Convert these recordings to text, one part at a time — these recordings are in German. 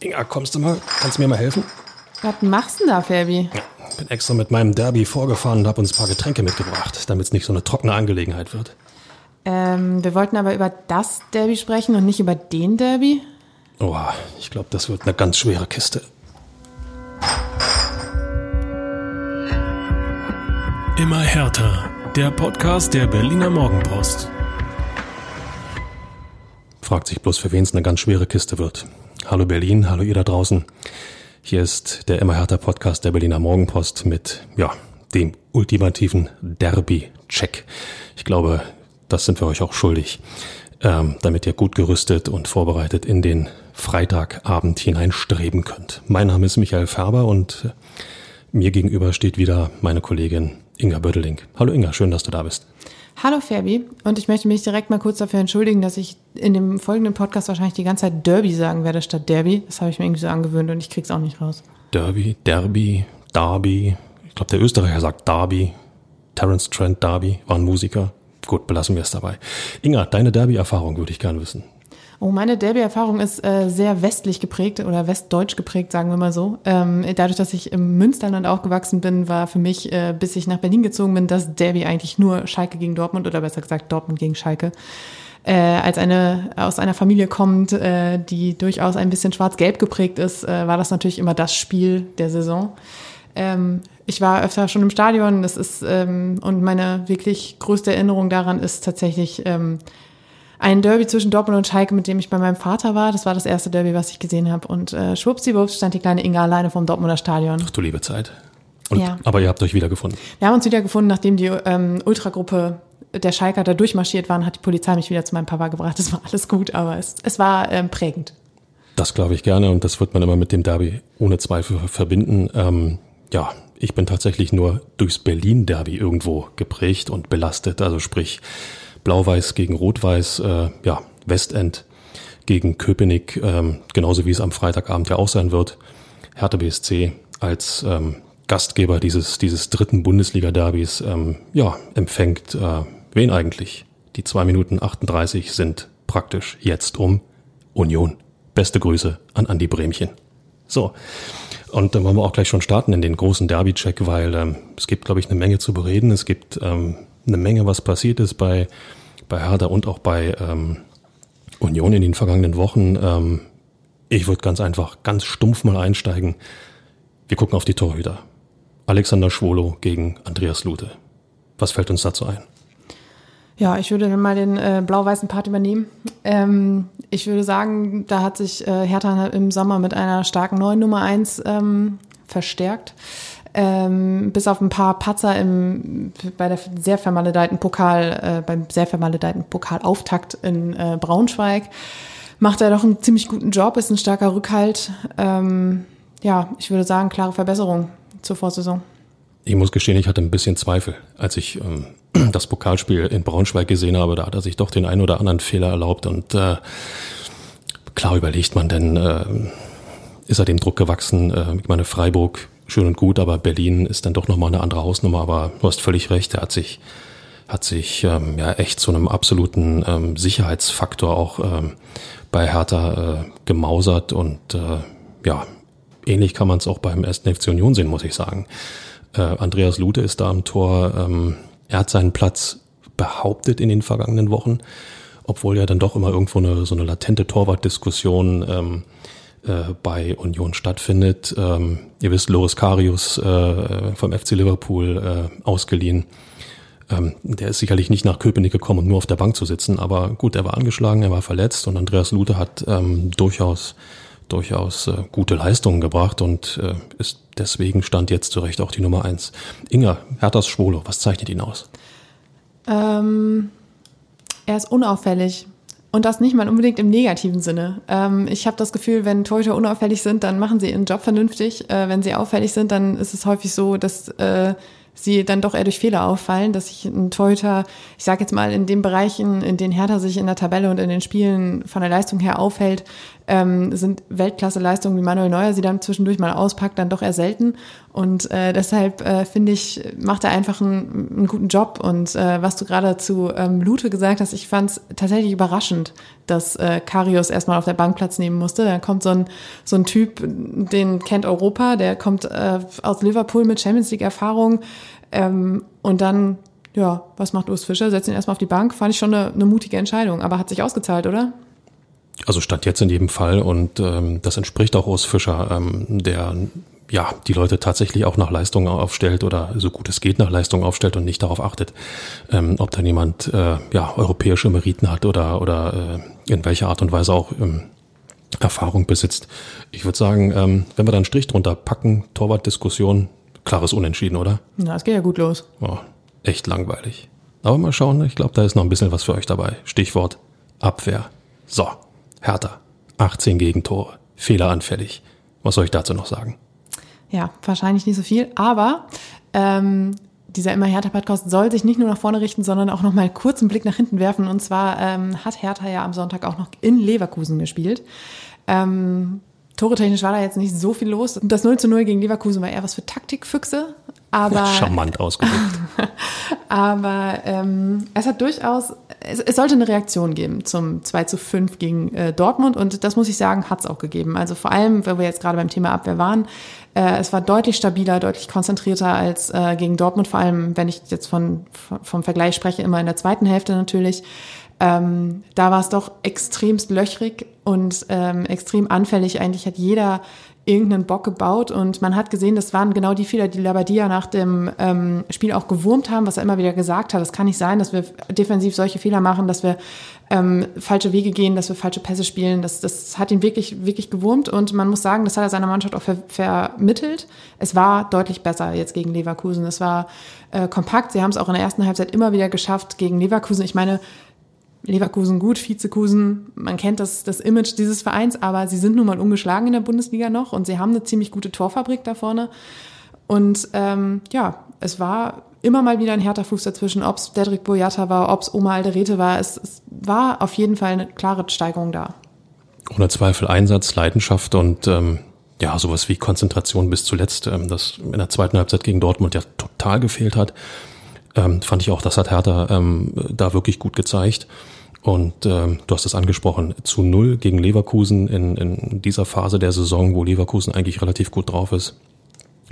Inga, kommst du mal? Kannst du mir mal helfen? Was machst du denn da, Fabi? Ja, bin extra mit meinem Derby vorgefahren und habe uns ein paar Getränke mitgebracht, damit es nicht so eine trockene Angelegenheit wird. Ähm, wir wollten aber über das Derby sprechen und nicht über den Derby. Oh, ich glaube, das wird eine ganz schwere Kiste. Immer härter. Der Podcast der Berliner Morgenpost. Fragt sich bloß, für wen es eine ganz schwere Kiste wird. Hallo Berlin, hallo ihr da draußen. Hier ist der Immer härter Podcast der Berliner Morgenpost mit, ja, dem ultimativen Derby-Check. Ich glaube, das sind wir euch auch schuldig, ähm, damit ihr gut gerüstet und vorbereitet in den Freitagabend hineinstreben könnt. Mein Name ist Michael Färber und mir gegenüber steht wieder meine Kollegin Inga Bödeling. Hallo Inga, schön, dass du da bist. Hallo Ferbi und ich möchte mich direkt mal kurz dafür entschuldigen, dass ich in dem folgenden Podcast wahrscheinlich die ganze Zeit Derby sagen werde statt Derby. Das habe ich mir irgendwie so angewöhnt und ich krieg's auch nicht raus. Derby, Derby, Derby. Ich glaube, der Österreicher sagt Derby. Terence Trent Derby war ein Musiker. Gut, belassen wir es dabei. Inga, deine Derby-Erfahrung würde ich gerne wissen. Oh, meine Derby-Erfahrung ist äh, sehr westlich geprägt oder westdeutsch geprägt, sagen wir mal so. Ähm, dadurch, dass ich im Münsterland aufgewachsen bin, war für mich, äh, bis ich nach Berlin gezogen bin, das Derby eigentlich nur Schalke gegen Dortmund oder besser gesagt Dortmund gegen Schalke. Äh, als eine aus einer Familie kommt, äh, die durchaus ein bisschen schwarz-gelb geprägt ist, äh, war das natürlich immer das Spiel der Saison. Ähm, ich war öfter schon im Stadion, das ist ähm, und meine wirklich größte Erinnerung daran ist tatsächlich ähm, ein Derby zwischen Dortmund und Schalke, mit dem ich bei meinem Vater war. Das war das erste Derby, was ich gesehen habe. Und äh, schwuppsiwupps stand die kleine Inga alleine vom Dortmunder Stadion. Ach du liebe Zeit. Und, ja. Aber ihr habt euch wiedergefunden. Wir haben uns wiedergefunden, nachdem die ähm, Ultragruppe der Schalker da durchmarschiert waren, hat die Polizei mich wieder zu meinem Papa gebracht. Das war alles gut, aber es, es war ähm, prägend. Das glaube ich gerne und das wird man immer mit dem Derby ohne Zweifel verbinden. Ähm, ja, ich bin tatsächlich nur durchs Berlin-Derby irgendwo geprägt und belastet. Also sprich, Blau-Weiß gegen Rot-Weiß, äh, ja, Westend gegen Köpenick, ähm, genauso wie es am Freitagabend ja auch sein wird. Hertha BSC als ähm, Gastgeber dieses, dieses dritten Bundesliga-Derbys, ähm, ja, empfängt äh, wen eigentlich? Die zwei Minuten 38 sind praktisch jetzt um Union. Beste Grüße an Andi Bremchen. So, und dann wollen wir auch gleich schon starten in den großen Derby-Check, weil ähm, es gibt, glaube ich, eine Menge zu bereden. Es gibt ähm, eine Menge, was passiert ist bei bei Hertha und auch bei ähm, Union in den vergangenen Wochen. Ähm, ich würde ganz einfach, ganz stumpf mal einsteigen. Wir gucken auf die Torhüter. Alexander Schwolo gegen Andreas Lute. Was fällt uns dazu ein? Ja, ich würde mal den äh, blau-weißen Part übernehmen. Ähm, ich würde sagen, da hat sich äh, Hertha im Sommer mit einer starken neuen Nummer eins ähm, verstärkt ähm, bis auf ein paar Patzer im, bei der sehr vermaledeiten Pokal, äh, beim sehr vermaledeiten Pokalauftakt in äh, Braunschweig, macht er doch einen ziemlich guten Job, ist ein starker Rückhalt. Ähm, ja, ich würde sagen, klare Verbesserung zur Vorsaison. Ich muss gestehen, ich hatte ein bisschen Zweifel, als ich ähm, das Pokalspiel in Braunschweig gesehen habe. Da hat er sich doch den einen oder anderen Fehler erlaubt und äh, klar überlegt man denn, äh, ist er dem Druck gewachsen? Äh, ich meine, Freiburg schön und gut, aber Berlin ist dann doch nochmal eine andere Hausnummer. Aber du hast völlig recht, er hat sich, hat sich ähm, ja echt zu einem absoluten ähm, Sicherheitsfaktor auch ähm, bei Hertha äh, gemausert und äh, ja, ähnlich kann man es auch beim ersten FC Union sehen, muss ich sagen. Äh, Andreas Lute ist da am Tor, ähm, er hat seinen Platz behauptet in den vergangenen Wochen, obwohl ja dann doch immer irgendwo eine, so eine latente Torwartdiskussion ähm, äh, bei Union stattfindet. Ähm, ihr wisst, Loris Karius äh, vom FC Liverpool äh, ausgeliehen. Ähm, der ist sicherlich nicht nach Köpenick gekommen, um nur auf der Bank zu sitzen, aber gut, er war angeschlagen, er war verletzt und Andreas Lute hat ähm, durchaus durchaus äh, gute Leistungen gebracht und äh, ist deswegen stand jetzt zu Recht auch die Nummer eins. Inga, Herthas Schwolo, was zeichnet ihn aus? Ähm, er ist unauffällig. Und das nicht mal unbedingt im negativen Sinne. Ähm, ich habe das Gefühl, wenn Torhüter unauffällig sind, dann machen sie ihren Job vernünftig. Äh, wenn sie auffällig sind, dann ist es häufig so, dass äh, sie dann doch eher durch Fehler auffallen, dass sich ein Torhüter, ich sage jetzt mal, in den Bereichen, in denen Hertha sich in der Tabelle und in den Spielen von der Leistung her aufhält, ähm, sind Weltklasse-Leistungen, wie Manuel Neuer sie dann zwischendurch mal auspackt, dann doch eher selten. Und äh, deshalb äh, finde ich, macht er einfach einen, einen guten Job. Und äh, was du gerade zu ähm, Lute gesagt hast, ich fand es tatsächlich überraschend, dass äh, Karius erstmal auf der Bank Platz nehmen musste. Da kommt so ein, so ein Typ, den kennt Europa, der kommt äh, aus Liverpool mit Champions League-Erfahrung. Ähm, und dann ja, was macht Urs Fischer? Setzt ihn erstmal auf die Bank. Fand ich schon eine, eine mutige Entscheidung, aber hat sich ausgezahlt, oder? Also stand jetzt in jedem Fall und ähm, das entspricht auch Urs Fischer, ähm, der ja die Leute tatsächlich auch nach Leistung aufstellt oder so gut es geht nach Leistung aufstellt und nicht darauf achtet, ähm, ob da jemand äh, ja europäische Meriten hat oder oder äh, in welcher Art und Weise auch ähm, Erfahrung besitzt. Ich würde sagen, ähm, wenn wir da einen Strich drunter packen, Torwartdiskussion, klares Unentschieden, oder? Na, es geht ja gut los. Oh, echt langweilig. Aber mal schauen, ich glaube, da ist noch ein bisschen was für euch dabei. Stichwort Abwehr. So, Hertha. 18 Gegentore. Fehleranfällig. Was soll ich dazu noch sagen? Ja, wahrscheinlich nicht so viel, aber ähm, dieser immer Hertha Podcast soll sich nicht nur nach vorne richten, sondern auch noch mal kurz einen Blick nach hinten werfen. Und zwar ähm, hat Hertha ja am Sonntag auch noch in Leverkusen gespielt. Ähm, Tore-technisch war da jetzt nicht so viel los. Das 0 zu 0 gegen Leverkusen war eher was für Taktikfüchse. Aber, Charmant ausgedrückt. aber ähm, es hat durchaus, es, es, sollte eine Reaktion geben zum 2 zu 5 gegen äh, Dortmund und das muss ich sagen, hat es auch gegeben. Also vor allem, weil wir jetzt gerade beim Thema Abwehr waren, äh, es war deutlich stabiler, deutlich konzentrierter als äh, gegen Dortmund, vor allem wenn ich jetzt von, vom Vergleich spreche, immer in der zweiten Hälfte natürlich. Ähm, da war es doch extremst löchrig und ähm, extrem anfällig. Eigentlich hat jeder irgendeinen Bock gebaut und man hat gesehen, das waren genau die Fehler, die Labadia nach dem ähm, Spiel auch gewurmt haben, was er immer wieder gesagt hat. Es kann nicht sein, dass wir defensiv solche Fehler machen, dass wir ähm, falsche Wege gehen, dass wir falsche Pässe spielen. Das, das hat ihn wirklich, wirklich gewurmt und man muss sagen, das hat er seiner Mannschaft auch ver vermittelt. Es war deutlich besser jetzt gegen Leverkusen. Es war äh, kompakt. Sie haben es auch in der ersten Halbzeit immer wieder geschafft gegen Leverkusen. Ich meine, Leverkusen gut, Vizekusen, man kennt das, das Image dieses Vereins, aber sie sind nun mal ungeschlagen in der Bundesliga noch und sie haben eine ziemlich gute Torfabrik da vorne. Und ähm, ja, es war immer mal wieder ein härter Fuß dazwischen, ob es Dedrick Boyata war, ob es Oma Alderete war. Es, es war auf jeden Fall eine klare Steigerung da. Ohne Zweifel Einsatz, Leidenschaft und ähm, ja, sowas wie Konzentration bis zuletzt, ähm, das in der zweiten Halbzeit gegen Dortmund ja total gefehlt hat ähm, fand ich auch, das hat Hertha ähm, da wirklich gut gezeigt. Und ähm, du hast es angesprochen, zu null gegen Leverkusen in, in dieser Phase der Saison, wo Leverkusen eigentlich relativ gut drauf ist.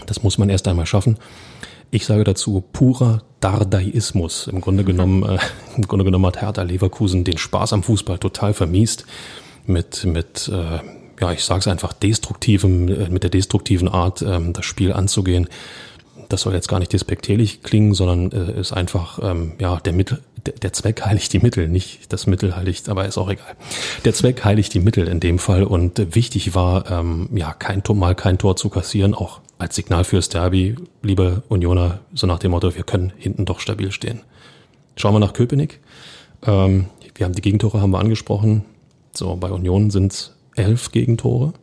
Das muss man erst einmal schaffen. Ich sage dazu purer Dardaismus. Im Grunde genommen, äh, im Grunde genommen hat Hertha Leverkusen den Spaß am Fußball total vermiest mit mit äh, ja ich sage es einfach destruktivem äh, mit der destruktiven Art ähm, das Spiel anzugehen das soll jetzt gar nicht despektierlich klingen, sondern äh, ist einfach, ähm, ja, der Mittel, der, der Zweck heiligt die Mittel, nicht das Mittel heiligt, aber ist auch egal. Der Zweck heiligt die Mittel in dem Fall und äh, wichtig war, ähm, ja, kein Tor, mal kein Tor zu kassieren, auch als Signal fürs Derby, liebe Unioner, so nach dem Motto, wir können hinten doch stabil stehen. Schauen wir nach Köpenick. Ähm, wir haben die Gegentore haben wir angesprochen. So, bei Union sind es elf Gegentore.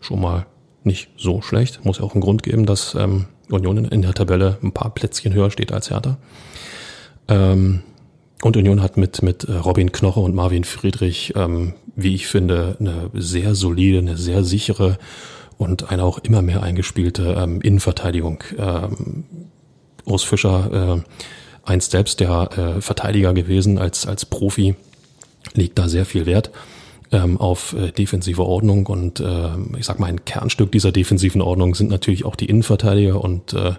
Schon mal nicht so schlecht. Muss ja auch einen Grund geben, dass ähm, Union in der Tabelle ein paar Plätzchen höher steht als Hertha. Ähm, und Union hat mit, mit äh, Robin Knoche und Marvin Friedrich, ähm, wie ich finde, eine sehr solide, eine sehr sichere und eine auch immer mehr eingespielte ähm, Innenverteidigung. Ähm, Urs Fischer, äh, einst selbst der äh, Verteidiger gewesen als, als Profi, legt da sehr viel Wert ähm, auf äh, defensive Ordnung und äh, ich sag mal, ein Kernstück dieser defensiven Ordnung sind natürlich auch die Innenverteidiger und äh,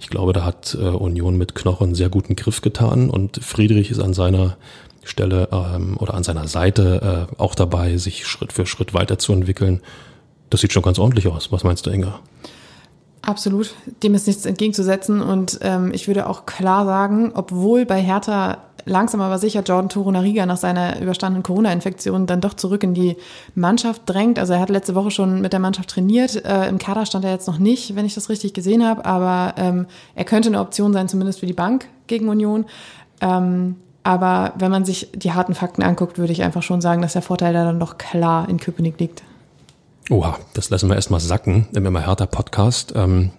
ich glaube, da hat äh, Union mit Knochen sehr guten Griff getan und Friedrich ist an seiner Stelle ähm, oder an seiner Seite äh, auch dabei, sich Schritt für Schritt weiterzuentwickeln. Das sieht schon ganz ordentlich aus. Was meinst du, Inga? Absolut, dem ist nichts entgegenzusetzen und ähm, ich würde auch klar sagen, obwohl bei Hertha langsam aber sicher Jordan Torunariga nach seiner überstandenen Corona-Infektion dann doch zurück in die Mannschaft drängt. Also er hat letzte Woche schon mit der Mannschaft trainiert. Äh, Im Kader stand er jetzt noch nicht, wenn ich das richtig gesehen habe, aber ähm, er könnte eine Option sein, zumindest für die Bank gegen Union. Ähm, aber wenn man sich die harten Fakten anguckt, würde ich einfach schon sagen, dass der Vorteil da dann doch klar in Köpenick liegt. Oha, das lassen wir erstmal sacken im immer härter Podcast. Ähm,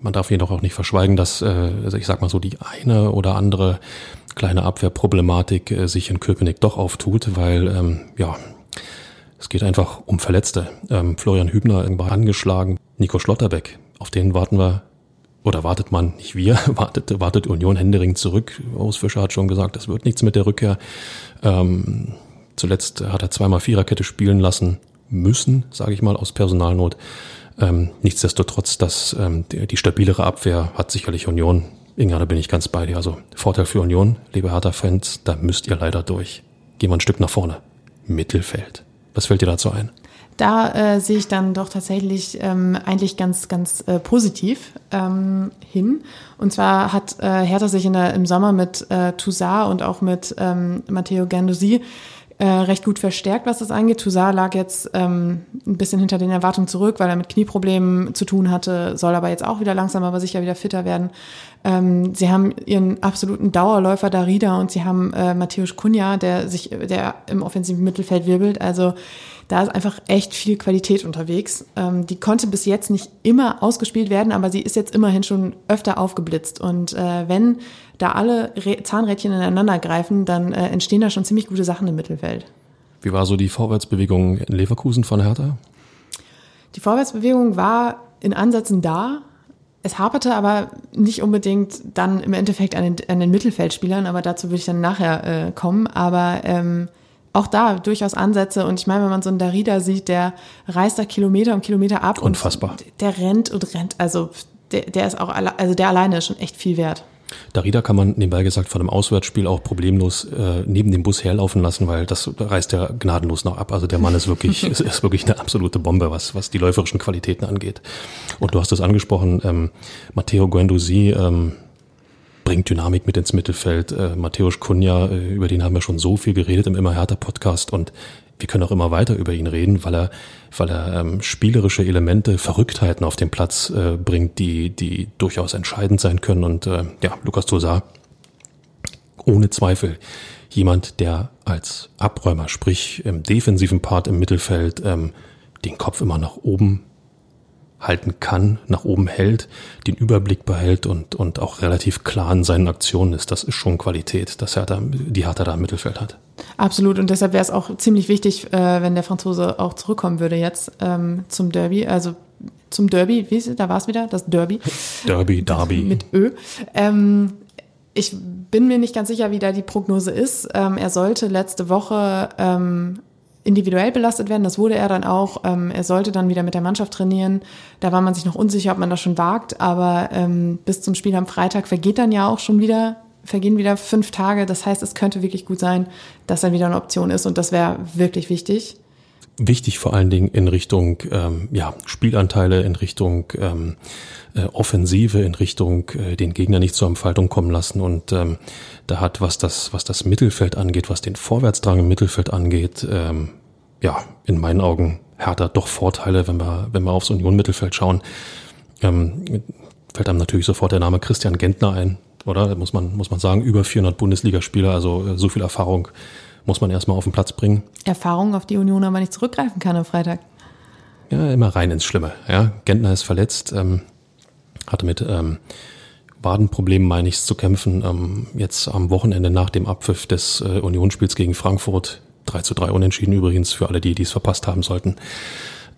man darf jedoch auch nicht verschweigen, dass, äh, also ich sag mal so, die eine oder andere kleine Abwehrproblematik äh, sich in Köpenick doch auftut, weil ähm, ja Es geht einfach um Verletzte. Ähm, Florian Hübner war angeschlagen, Nico Schlotterbeck, auf den warten wir, oder wartet man, nicht wir, wartet, wartet Union Händering zurück. Urs Fischer hat schon gesagt, es wird nichts mit der Rückkehr. Ähm, zuletzt hat er zweimal Viererkette spielen lassen müssen, sage ich mal, aus Personalnot. Ähm, nichtsdestotrotz, dass ähm, die, die stabilere Abwehr hat sicherlich Union. Inga, da bin ich ganz bei dir. Also Vorteil für Union, liebe Hertha-Fans, da müsst ihr leider durch. Gehen wir ein Stück nach vorne. Mittelfeld. Was fällt dir dazu ein? Da äh, sehe ich dann doch tatsächlich ähm, eigentlich ganz, ganz äh, positiv ähm, hin. Und zwar hat äh, Hertha sich in der, im Sommer mit äh, Toussaint und auch mit ähm, Matteo Gandosi äh, recht gut verstärkt, was das angeht. Toussaint lag jetzt ähm, ein bisschen hinter den Erwartungen zurück, weil er mit Knieproblemen zu tun hatte, soll aber jetzt auch wieder langsam, aber sicher wieder fitter werden. Ähm, sie haben ihren absoluten Dauerläufer Darida und sie haben äh, Matthäus Kunja, der sich, der im offensiven Mittelfeld wirbelt. Also da ist einfach echt viel Qualität unterwegs. Ähm, die konnte bis jetzt nicht immer ausgespielt werden, aber sie ist jetzt immerhin schon öfter aufgeblitzt. Und äh, wenn da alle Re Zahnrädchen ineinander greifen, dann äh, entstehen da schon ziemlich gute Sachen im Mittelfeld. Wie war so die Vorwärtsbewegung in Leverkusen von Hertha? Die Vorwärtsbewegung war in Ansätzen da. Es haperte aber nicht unbedingt dann im Endeffekt an den, an den Mittelfeldspielern, aber dazu will ich dann nachher äh, kommen. Aber ähm, auch da durchaus Ansätze. Und ich meine, wenn man so einen Darida sieht, der reist da Kilometer um Kilometer ab. Unfassbar. Und der rennt und rennt. Also der, der ist auch, also der alleine ist schon echt viel wert. Darida kann man nebenbei gesagt von einem Auswärtsspiel auch problemlos äh, neben dem Bus herlaufen lassen, weil das reißt ja gnadenlos noch ab. Also der Mann ist wirklich, ist, ist wirklich eine absolute Bombe, was, was die läuferischen Qualitäten angeht. Und du hast es angesprochen, ähm, Matteo Guendouzi, ähm, bringt Dynamik mit ins Mittelfeld. Äh, Matthäus Kunja, äh, über den haben wir schon so viel geredet im Immer härter Podcast und wir können auch immer weiter über ihn reden, weil er, weil er ähm, spielerische Elemente, Verrücktheiten auf den Platz äh, bringt, die, die durchaus entscheidend sein können. Und äh, ja, Lukas Tosar, ohne Zweifel jemand, der als Abräumer, sprich im defensiven Part im Mittelfeld, ähm, den Kopf immer nach oben halten kann, nach oben hält, den Überblick behält und, und auch relativ klar in seinen Aktionen ist. Das ist schon Qualität, dass er da, die Hertha da im Mittelfeld hat. Absolut. Und deshalb wäre es auch ziemlich wichtig, äh, wenn der Franzose auch zurückkommen würde jetzt ähm, zum Derby. Also zum Derby, wie ist es? Da war es wieder, das Derby. Derby, Derby. Mit Ö. Ähm, ich bin mir nicht ganz sicher, wie da die Prognose ist. Ähm, er sollte letzte Woche ähm, individuell belastet werden. Das wurde er dann auch. Ähm, er sollte dann wieder mit der Mannschaft trainieren. Da war man sich noch unsicher, ob man das schon wagt. Aber ähm, bis zum Spiel am Freitag vergeht dann ja auch schon wieder, vergehen wieder fünf Tage. Das heißt, es könnte wirklich gut sein, dass er wieder eine Option ist. Und das wäre wirklich wichtig wichtig vor allen Dingen in Richtung ähm, ja, Spielanteile, in Richtung ähm, äh, Offensive, in Richtung äh, den Gegner nicht zur Entfaltung kommen lassen. Und ähm, da hat, was das, was das Mittelfeld angeht, was den Vorwärtsdrang im Mittelfeld angeht, ähm, ja, in meinen Augen härter doch Vorteile, wenn wir, wenn wir aufs Union-Mittelfeld schauen. Ähm, fällt einem natürlich sofort der Name Christian Gentner ein, oder? Muss man, muss man sagen, über 400 Bundesligaspieler, also äh, so viel Erfahrung muss man erstmal auf den Platz bringen. Erfahrung, auf die Union aber nicht zurückgreifen kann am Freitag. Ja, immer rein ins Schlimme. Ja, Gentner ist verletzt, ähm, hatte mit ähm, Wadenproblemen, meine ich, zu kämpfen. Ähm, jetzt am Wochenende nach dem Abpfiff des äh, Unionsspiels gegen Frankfurt, 3 zu 3 unentschieden übrigens für alle die, die es verpasst haben sollten.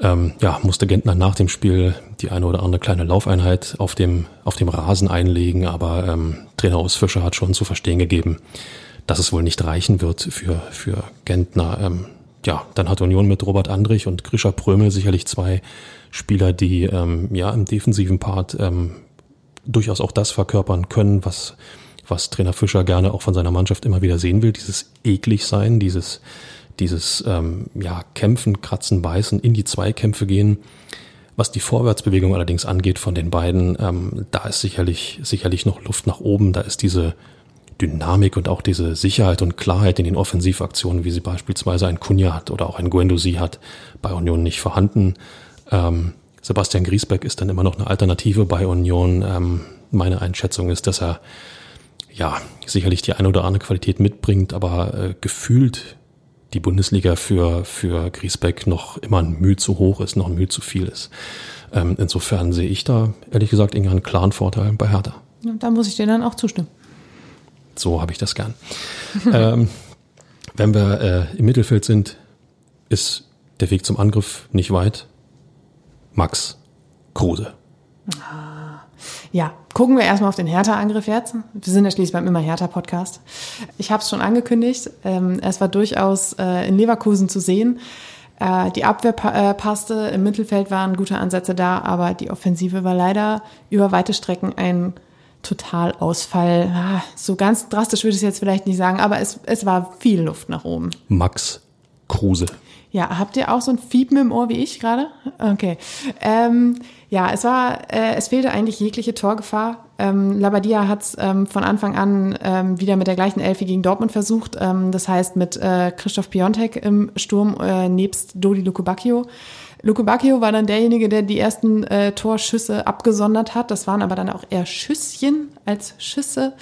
Ähm, ja, musste Gentner nach dem Spiel die eine oder andere kleine Laufeinheit auf dem, auf dem Rasen einlegen, aber ähm, Trainer Urs Fischer hat schon zu verstehen gegeben, dass es wohl nicht reichen wird für, für Gentner. Ähm, ja, dann hat Union mit Robert Andrich und Grisha Prömel sicherlich zwei Spieler, die ähm, ja im defensiven Part ähm, durchaus auch das verkörpern können, was, was Trainer Fischer gerne auch von seiner Mannschaft immer wieder sehen will, dieses eklig sein, dieses, dieses ähm, ja, Kämpfen, Kratzen, Beißen, in die Zweikämpfe gehen. Was die Vorwärtsbewegung allerdings angeht von den beiden, ähm, da ist sicherlich, sicherlich noch Luft nach oben. Da ist diese Dynamik und auch diese Sicherheit und Klarheit in den Offensivaktionen, wie sie beispielsweise ein Kunja hat oder auch ein Guendouzi hat, bei Union nicht vorhanden. Ähm, Sebastian Griesbeck ist dann immer noch eine Alternative bei Union. Ähm, meine Einschätzung ist, dass er ja sicherlich die eine oder andere Qualität mitbringt, aber äh, gefühlt die Bundesliga für, für Griesbeck noch immer ein Mühe zu hoch ist, noch ein Mühe zu viel ist. Ähm, insofern sehe ich da ehrlich gesagt einen klaren Vorteil bei Hertha. Ja, da muss ich dir dann auch zustimmen. So habe ich das gern. ähm, wenn wir äh, im Mittelfeld sind, ist der Weg zum Angriff nicht weit. Max Kruse. Ja, gucken wir erstmal auf den Hertha-Angriff jetzt. Wir sind ja schließlich beim Immer Hertha-Podcast. Ich habe es schon angekündigt. Ähm, es war durchaus äh, in Leverkusen zu sehen. Äh, die Abwehr äh, passte, im Mittelfeld waren gute Ansätze da, aber die Offensive war leider über weite Strecken ein Totalausfall. Ah, so ganz drastisch würde ich es jetzt vielleicht nicht sagen, aber es, es war viel Luft nach oben. Max Kruse. Ja, habt ihr auch so ein Fiepen im Ohr wie ich gerade? Okay. Ähm, ja, es war, äh, es fehlte eigentlich jegliche Torgefahr. Ähm, Labadia hat es ähm, von Anfang an ähm, wieder mit der gleichen Elfi gegen Dortmund versucht. Ähm, das heißt mit äh, Christoph Piontek im Sturm äh, nebst Dodi Lukubakio. Lukubakio war dann derjenige, der die ersten äh, Torschüsse abgesondert hat. Das waren aber dann auch eher Schüsschen als Schüsse.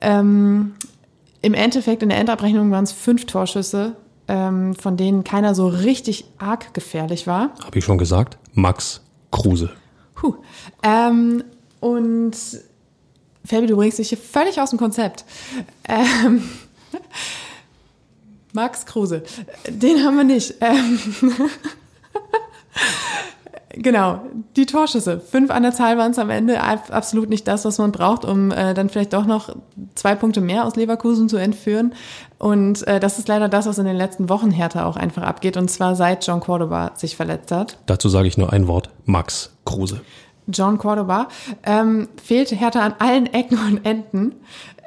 Ähm, Im Endeffekt in der Endabrechnung waren es fünf Torschüsse ähm, von denen keiner so richtig arg gefährlich war. Habe ich schon gesagt? Max Kruse. Puh. Ähm, und Fabi, du bringst dich hier völlig aus dem Konzept. Ähm, Max Kruse, den haben wir nicht. Ähm, Genau, die Torschüsse. Fünf an der Zahl waren es am Ende absolut nicht das, was man braucht, um äh, dann vielleicht doch noch zwei Punkte mehr aus Leverkusen zu entführen. Und äh, das ist leider das, was in den letzten Wochen Hertha auch einfach abgeht. Und zwar seit John Cordoba sich verletzt hat. Dazu sage ich nur ein Wort. Max Kruse. John Cordoba ähm, fehlt Hertha an allen Ecken und Enden.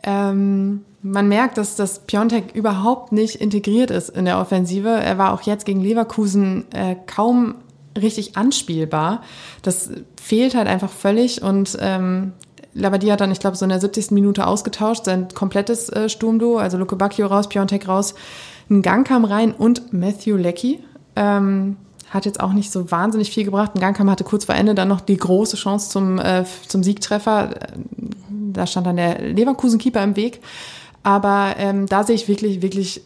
Ähm, man merkt, dass das Piontek überhaupt nicht integriert ist in der Offensive. Er war auch jetzt gegen Leverkusen äh, kaum richtig anspielbar. Das fehlt halt einfach völlig und ähm, Labadia hat dann, ich glaube, so in der 70. Minute ausgetauscht, sein komplettes äh, Sturmduo, also Luke Bacchio raus, Piontek raus, ein Gang kam rein und Matthew Leckie. Ähm, hat jetzt auch nicht so wahnsinnig viel gebracht. Ein Gangkam hatte kurz vor Ende dann noch die große Chance zum, äh, zum Siegtreffer. Da stand dann der Leverkusen-Keeper im Weg. Aber ähm, da sehe ich wirklich, wirklich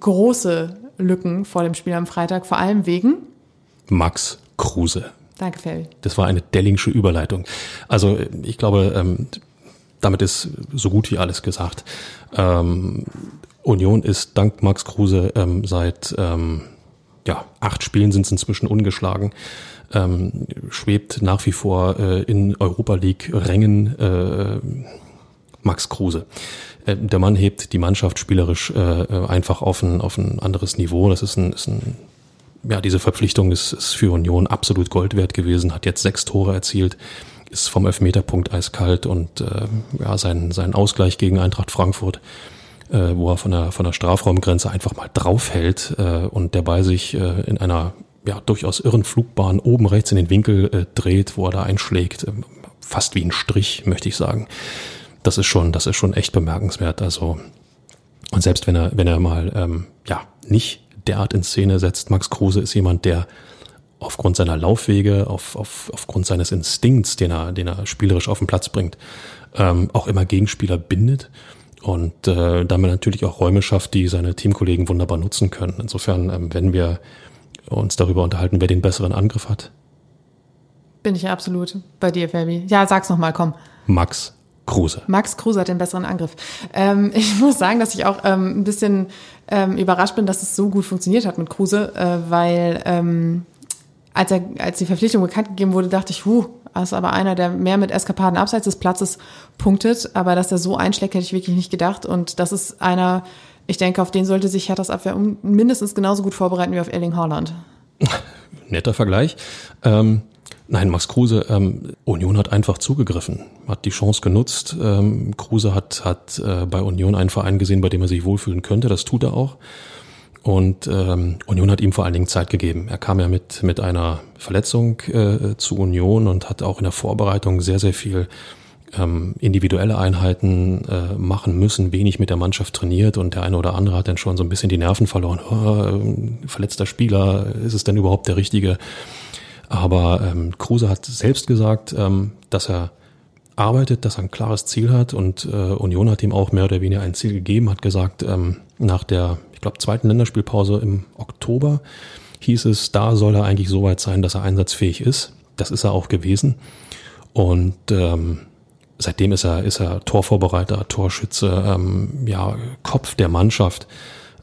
große Lücken vor dem Spiel am Freitag, vor allem wegen Max Kruse. Danke, Ferry. Das war eine Dellingsche Überleitung. Also ich glaube, ähm, damit ist so gut wie alles gesagt. Ähm, Union ist dank Max Kruse ähm, seit ja, acht Spielen sind es inzwischen ungeschlagen. Schwebt nach wie vor äh, in Europa League Rängen äh, Max Kruse. Der Mann hebt die Mannschaft spielerisch äh einfach auf ein, auf ein anderes Niveau. Das ist ein, ist ein ja, diese Verpflichtung ist, ist für Union absolut Gold wert gewesen, hat jetzt sechs Tore erzielt, ist vom Elfmeterpunkt eiskalt und äh, ja, sein, sein Ausgleich gegen Eintracht Frankfurt, äh, wo er von der, von der Strafraumgrenze einfach mal draufhält äh, und der bei sich äh, in einer ja, durchaus irren Flugbahn oben rechts in den Winkel äh, dreht, wo er da einschlägt, äh, fast wie ein Strich, möchte ich sagen. Das ist schon, das ist schon echt bemerkenswert. Also, und selbst wenn er, wenn er mal ähm, ja nicht derart in Szene setzt. Max Kruse ist jemand, der aufgrund seiner Laufwege, auf, auf, aufgrund seines Instinkts, den er, den er spielerisch auf den Platz bringt, ähm, auch immer Gegenspieler bindet und äh, damit natürlich auch Räume schafft, die seine Teamkollegen wunderbar nutzen können. Insofern, ähm, wenn wir uns darüber unterhalten, wer den besseren Angriff hat. Bin ich ja absolut bei dir, Fabi. Ja, sag's nochmal, komm. Max Kruse. Max Kruse hat den besseren Angriff. Ähm, ich muss sagen, dass ich auch ähm, ein bisschen ähm, überrascht bin, dass es so gut funktioniert hat mit Kruse, äh, weil ähm, als, er, als die Verpflichtung bekannt gegeben wurde, dachte ich, huh, das ist aber einer, der mehr mit Eskapaden abseits des Platzes punktet, aber dass er so einschlägt, hätte ich wirklich nicht gedacht und das ist einer, ich denke, auf den sollte sich Herthas Abwehr mindestens genauso gut vorbereiten wie auf Erling Haaland. Netter Vergleich. Ähm Nein, Max Kruse, ähm, Union hat einfach zugegriffen, hat die Chance genutzt. Ähm, Kruse hat, hat äh, bei Union einen Verein gesehen, bei dem er sich wohlfühlen könnte. Das tut er auch. Und ähm, Union hat ihm vor allen Dingen Zeit gegeben. Er kam ja mit, mit einer Verletzung äh, zu Union und hat auch in der Vorbereitung sehr, sehr viel ähm, individuelle Einheiten äh, machen müssen, wenig mit der Mannschaft trainiert und der eine oder andere hat dann schon so ein bisschen die Nerven verloren. Oh, verletzter Spieler, ist es denn überhaupt der richtige? Aber ähm, Kruse hat selbst gesagt, ähm, dass er arbeitet, dass er ein klares Ziel hat und äh, Union hat ihm auch mehr oder weniger ein Ziel gegeben, hat gesagt, ähm, nach der, ich glaube, zweiten Länderspielpause im Oktober hieß es, da soll er eigentlich so weit sein, dass er einsatzfähig ist. Das ist er auch gewesen. Und ähm, seitdem ist er, ist er Torvorbereiter, Torschütze, ähm, ja, Kopf der Mannschaft.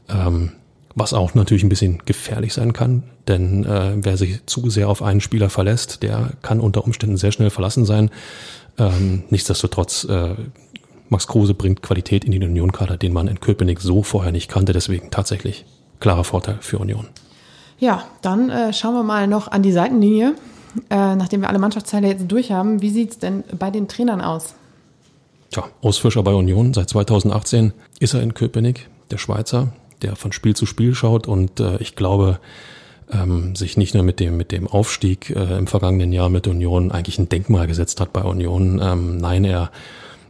Ähm, Was auch natürlich ein bisschen gefährlich sein kann, denn äh, wer sich zu sehr auf einen Spieler verlässt, der kann unter Umständen sehr schnell verlassen sein. Ähm, nichtsdestotrotz, äh, Max Kruse bringt Qualität in den Union-Kader, den man in Köpenick so vorher nicht kannte. Deswegen tatsächlich klarer Vorteil für Union. Ja, dann äh, schauen wir mal noch an die Seitenlinie. Äh, nachdem wir alle Mannschaftsteile jetzt durch haben, wie sieht's denn bei den Trainern aus? Tja, Ausfischer bei Union. Seit 2018 ist er in Köpenick, der Schweizer, der von Spiel zu Spiel schaut und äh, ich glaube, ähm, sich nicht nur mit dem, mit dem Aufstieg äh, im vergangenen Jahr mit Union eigentlich ein Denkmal gesetzt hat bei Union. Ähm, nein, er,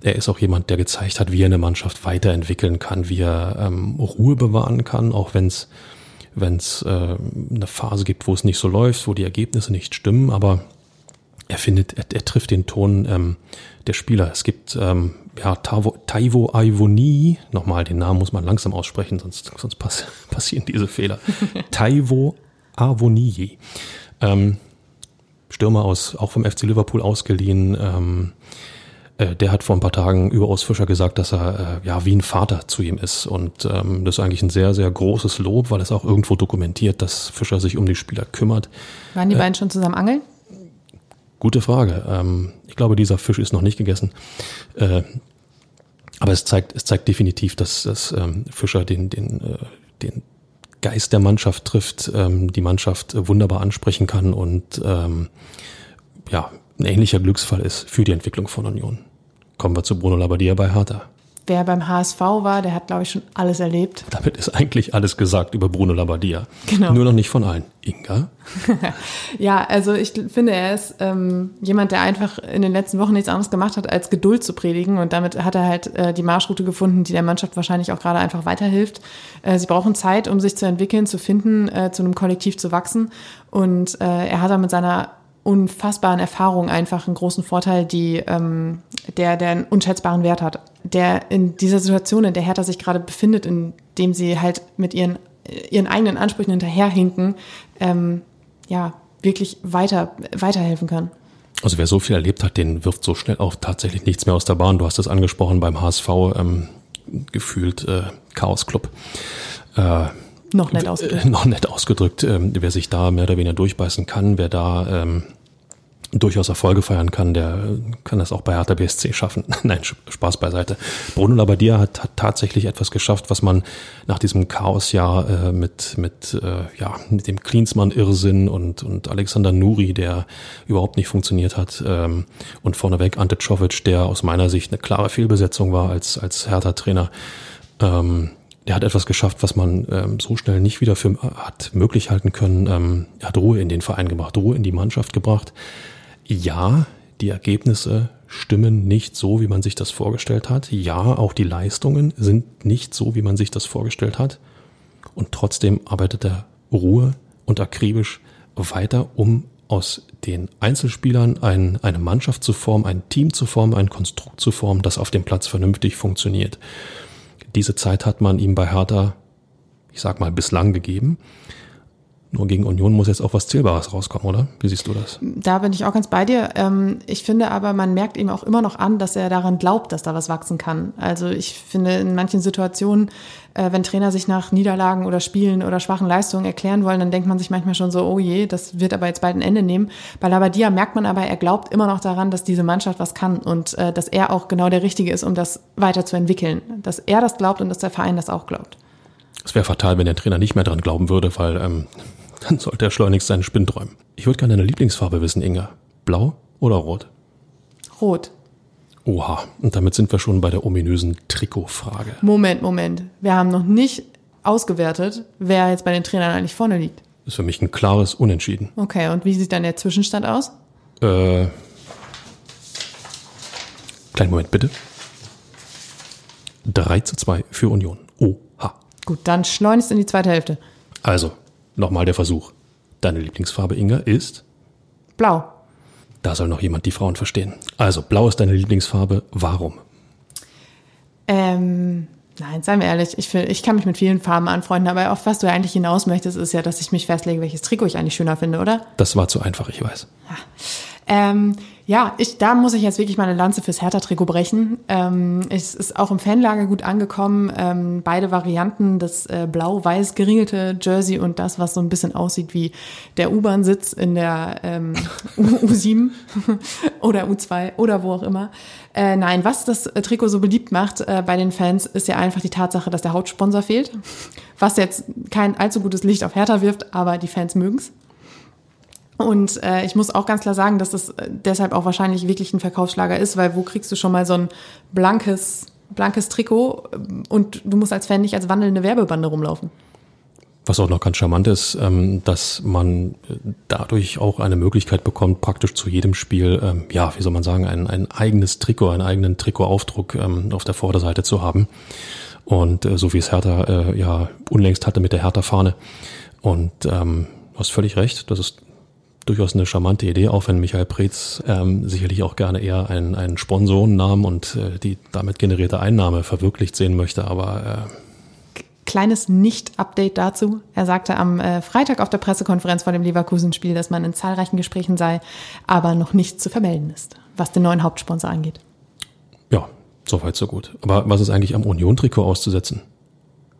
er ist auch jemand, der gezeigt hat, wie er eine Mannschaft weiterentwickeln kann, wie er ähm, Ruhe bewahren kann, auch wenn es wenn es äh, eine Phase gibt, wo es nicht so läuft, wo die Ergebnisse nicht stimmen, aber er findet, er, er trifft den Ton ähm, der Spieler. Es gibt ähm, ja Taivo, Taivo Aivoni, nochmal den Namen muss man langsam aussprechen, sonst, sonst pass, passieren diese Fehler. Taivo Avoni, ähm, Stürmer aus, auch vom FC Liverpool ausgeliehen. Ähm, äh, der hat vor ein paar Tagen über Urs Fischer gesagt, dass er äh, ja wie ein Vater zu ihm ist. Und ähm, das ist eigentlich ein sehr, sehr großes Lob, weil es auch irgendwo dokumentiert, dass Fischer sich um die Spieler kümmert. Waren die äh, beiden schon zusammen angeln? Gute Frage. Ähm, ich glaube, dieser Fisch ist noch nicht gegessen. Äh, aber es zeigt, es zeigt definitiv, dass, dass ähm, Fischer den, den, äh, den Geist der Mannschaft trifft, ähm, die Mannschaft wunderbar ansprechen kann und ähm, ja, ein ähnlicher Glücksfall ist für die Entwicklung von Union. Kommen wir zu Bruno Labbadia bei Hertha. Wer beim HSV war, der hat, glaube ich, schon alles erlebt. Damit ist eigentlich alles gesagt über Bruno Labbadia. Genau. Nur noch nicht von allen. Inga? ja, also ich finde, er ist ähm, jemand, der einfach in den letzten Wochen nichts anderes gemacht hat, als Geduld zu predigen. Und damit hat er halt äh, die Marschroute gefunden, die der Mannschaft wahrscheinlich auch gerade einfach weiterhilft. Äh, sie brauchen Zeit, um sich zu entwickeln, zu finden, äh, zu einem Kollektiv zu wachsen. Und äh, er hat da mit seiner unfassbaren Erfahrung einfach einen großen Vorteil, die, ähm, der, der einen unschätzbaren Wert hat. Der in dieser Situation, in der Hertha sich gerade befindet, in dem sie halt mit ihren, ihren eigenen Ansprüchen hinterherhinken, ähm, ja, wirklich weiter, weiterhelfen kann. Also wer so viel erlebt hat, den wirft so schnell auch tatsächlich nichts mehr aus der Bahn. Du hast es angesprochen beim HSV, ähm, gefühlt äh, Chaos Club. Äh, noch nett ausgedrückt. Äh, noch nett ausgedrückt. Ähm, wer sich da mehr oder weniger durchbeißen kann, wer da ähm, durchaus Erfolge feiern kann, der kann das auch bei Hertha BSC schaffen. Nein, Spaß beiseite. Bruno Labbadia hat, hat tatsächlich etwas geschafft, was man nach diesem Chaosjahr äh, mit, mit, äh, ja, mit dem Klinsmann-Irrsinn und, und Alexander Nuri, der überhaupt nicht funktioniert hat, ähm, und vorneweg Ante Czovic, der aus meiner Sicht eine klare Fehlbesetzung war als, als Hertha-Trainer. Ähm, der hat etwas geschafft, was man ähm, so schnell nicht wieder für hat möglich halten können. Ähm, er hat Ruhe in den Verein gebracht, Ruhe in die Mannschaft gebracht ja, die Ergebnisse stimmen nicht so, wie man sich das vorgestellt hat. Ja, auch die Leistungen sind nicht so, wie man sich das vorgestellt hat. Und trotzdem arbeitet er Ruhe und akribisch weiter, um aus den Einzelspielern ein, eine Mannschaft zu formen, ein Team zu formen, ein Konstrukt zu formen, das auf dem Platz vernünftig funktioniert. Diese Zeit hat man ihm bei Hertha, ich sag mal, bislang gegeben. Nur gegen Union muss jetzt auch was Zählbares rauskommen, oder? Wie siehst du das? Da bin ich auch ganz bei dir. Ähm, ich finde aber, man merkt ihm auch immer noch an, dass er daran glaubt, dass da was wachsen kann. Also ich finde in manchen Situationen, äh, wenn Trainer sich nach Niederlagen oder Spielen oder schwachen Leistungen erklären wollen, dann denkt man sich manchmal schon so, oh je, das wird aber jetzt bald ein Ende nehmen. Bei Labadia merkt man aber, er glaubt immer noch daran, dass diese Mannschaft was kann und äh, dass er auch genau der Richtige ist, um das weiterzuentwickeln. Dass er das glaubt und dass der Verein das auch glaubt. Es wäre fatal, wenn der Trainer nicht mehr dran glauben würde, weil ähm, dann sollte er schleunigst seinen Spinn träumen. Ich würde gerne deine Lieblingsfarbe wissen, Inga. Blau oder rot? Rot. Oha, und damit sind wir schon bei der ominösen Trikotfrage. Moment, Moment. Wir haben noch nicht ausgewertet, wer jetzt bei den Trainern eigentlich vorne liegt. Das ist für mich ein klares Unentschieden. Okay, und wie sieht dann der Zwischenstand aus? Äh, kleinen Moment bitte. 3 zu 2 für Union. Oha. Gut, dann schleunigst in die zweite Hälfte. Also, Nochmal der Versuch. Deine Lieblingsfarbe, Inga, ist? Blau. Da soll noch jemand die Frauen verstehen. Also, blau ist deine Lieblingsfarbe. Warum? Ähm, nein, seien wir ehrlich, ich, ich kann mich mit vielen Farben anfreunden, aber auf was du eigentlich hinaus möchtest, ist ja, dass ich mich festlege, welches Trikot ich eigentlich schöner finde, oder? Das war zu einfach, ich weiß. Ja. Ähm, ja, ich, da muss ich jetzt wirklich mal eine Lanze fürs Hertha-Trikot brechen. Ähm, es ist auch im Fanlager gut angekommen. Ähm, beide Varianten, das äh, blau-weiß geringelte Jersey und das, was so ein bisschen aussieht wie der U-Bahn-Sitz in der ähm, U7 oder U2 oder wo auch immer. Äh, nein, was das Trikot so beliebt macht äh, bei den Fans, ist ja einfach die Tatsache, dass der Hauptsponsor fehlt. Was jetzt kein allzu gutes Licht auf Hertha wirft, aber die Fans mögen's. Und äh, ich muss auch ganz klar sagen, dass das äh, deshalb auch wahrscheinlich wirklich ein Verkaufsschlager ist, weil wo kriegst du schon mal so ein blankes, blankes Trikot ähm, und du musst als Fan nicht als wandelnde Werbebande rumlaufen. Was auch noch ganz charmant ist, ähm, dass man äh, dadurch auch eine Möglichkeit bekommt, praktisch zu jedem Spiel, ähm, ja, wie soll man sagen, ein, ein eigenes Trikot, einen eigenen Trikotaufdruck auf der Vorderseite zu haben. Und äh, so wie es Hertha ja unlängst hatte mit der Hertha-Fahne. Und ähm, du hast völlig recht, das ist durchaus eine charmante Idee, auch wenn Michael Preetz ähm, sicherlich auch gerne eher einen, einen Sponsorennamen und äh, die damit generierte Einnahme verwirklicht sehen möchte, aber äh Kleines Nicht-Update dazu. Er sagte am äh, Freitag auf der Pressekonferenz vor dem Leverkusen-Spiel, dass man in zahlreichen Gesprächen sei, aber noch nichts zu vermelden ist, was den neuen Hauptsponsor angeht. Ja, soweit so gut. Aber was ist eigentlich am Union-Trikot auszusetzen?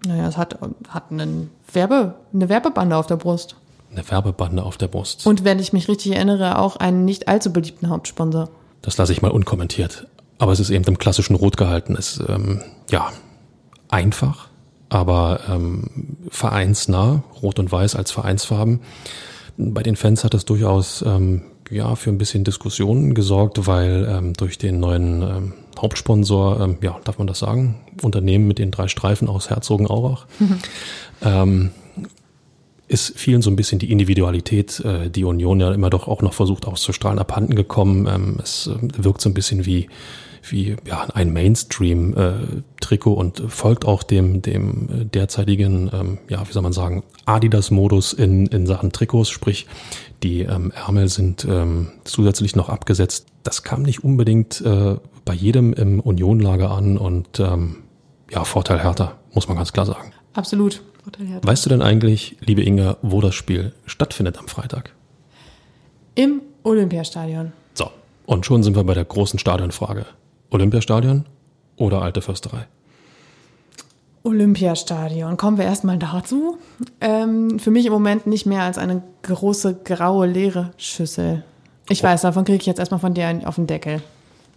Naja, es hat, hat einen Werbe, eine Werbebande auf der Brust eine Werbebande auf der Brust. Und wenn ich mich richtig erinnere, auch einen nicht allzu beliebten Hauptsponsor. Das lasse ich mal unkommentiert. Aber es ist eben im klassischen Rot gehalten. Es ist ähm, ja einfach, aber ähm, vereinsnah, Rot und Weiß als Vereinsfarben. Bei den Fans hat das durchaus ähm, ja für ein bisschen Diskussionen gesorgt, weil ähm, durch den neuen ähm, Hauptsponsor, ähm, ja, darf man das sagen, Unternehmen mit den drei Streifen aus Herzogenaurach, ähm, ist vielen so ein bisschen die Individualität, äh, die Union ja immer doch auch noch versucht auszustrahlen, abhanden gekommen. Ähm, es äh, wirkt so ein bisschen wie wie ja, ein Mainstream-Trikot äh, und folgt auch dem dem äh, derzeitigen, ähm, ja wie soll man sagen, Adidas-Modus in in Sachen Trikots, sprich die ähm, Ärmel sind ähm, zusätzlich noch abgesetzt. Das kam nicht unbedingt äh, bei jedem im Union-Lager an und ähm, ja Vorteil härter, muss man ganz klar sagen. Absolut. Weißt du denn eigentlich, liebe Inga, wo das Spiel stattfindet am Freitag? Im Olympiastadion. So, und schon sind wir bei der großen Stadionfrage. Olympiastadion oder alte Försterei? Olympiastadion. Kommen wir erstmal dazu. Ähm, für mich im Moment nicht mehr als eine große graue leere Schüssel. Ich oh. weiß, davon kriege ich jetzt erstmal von dir auf den Deckel.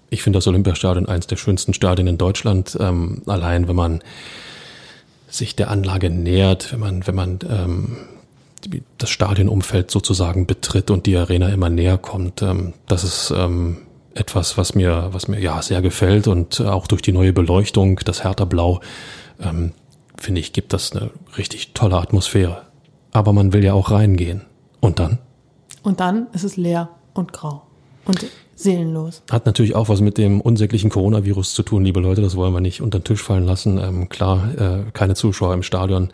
Ich finde das Olympiastadion eines der schönsten Stadien in Deutschland. Ähm, allein wenn man sich der Anlage nähert, wenn man, wenn man ähm, das Stadionumfeld sozusagen betritt und die Arena immer näher kommt. Ähm, das ist ähm, etwas, was mir, was mir ja sehr gefällt und auch durch die neue Beleuchtung, das Hertha Blau, ähm, finde ich, gibt das eine richtig tolle Atmosphäre. Aber man will ja auch reingehen. Und dann? Und dann ist es leer und grau. Und seelenlos. Hat natürlich auch was mit dem unsäglichen Coronavirus zu tun, liebe Leute. Das wollen wir nicht unter den Tisch fallen lassen. Ähm, klar, äh, keine Zuschauer im Stadion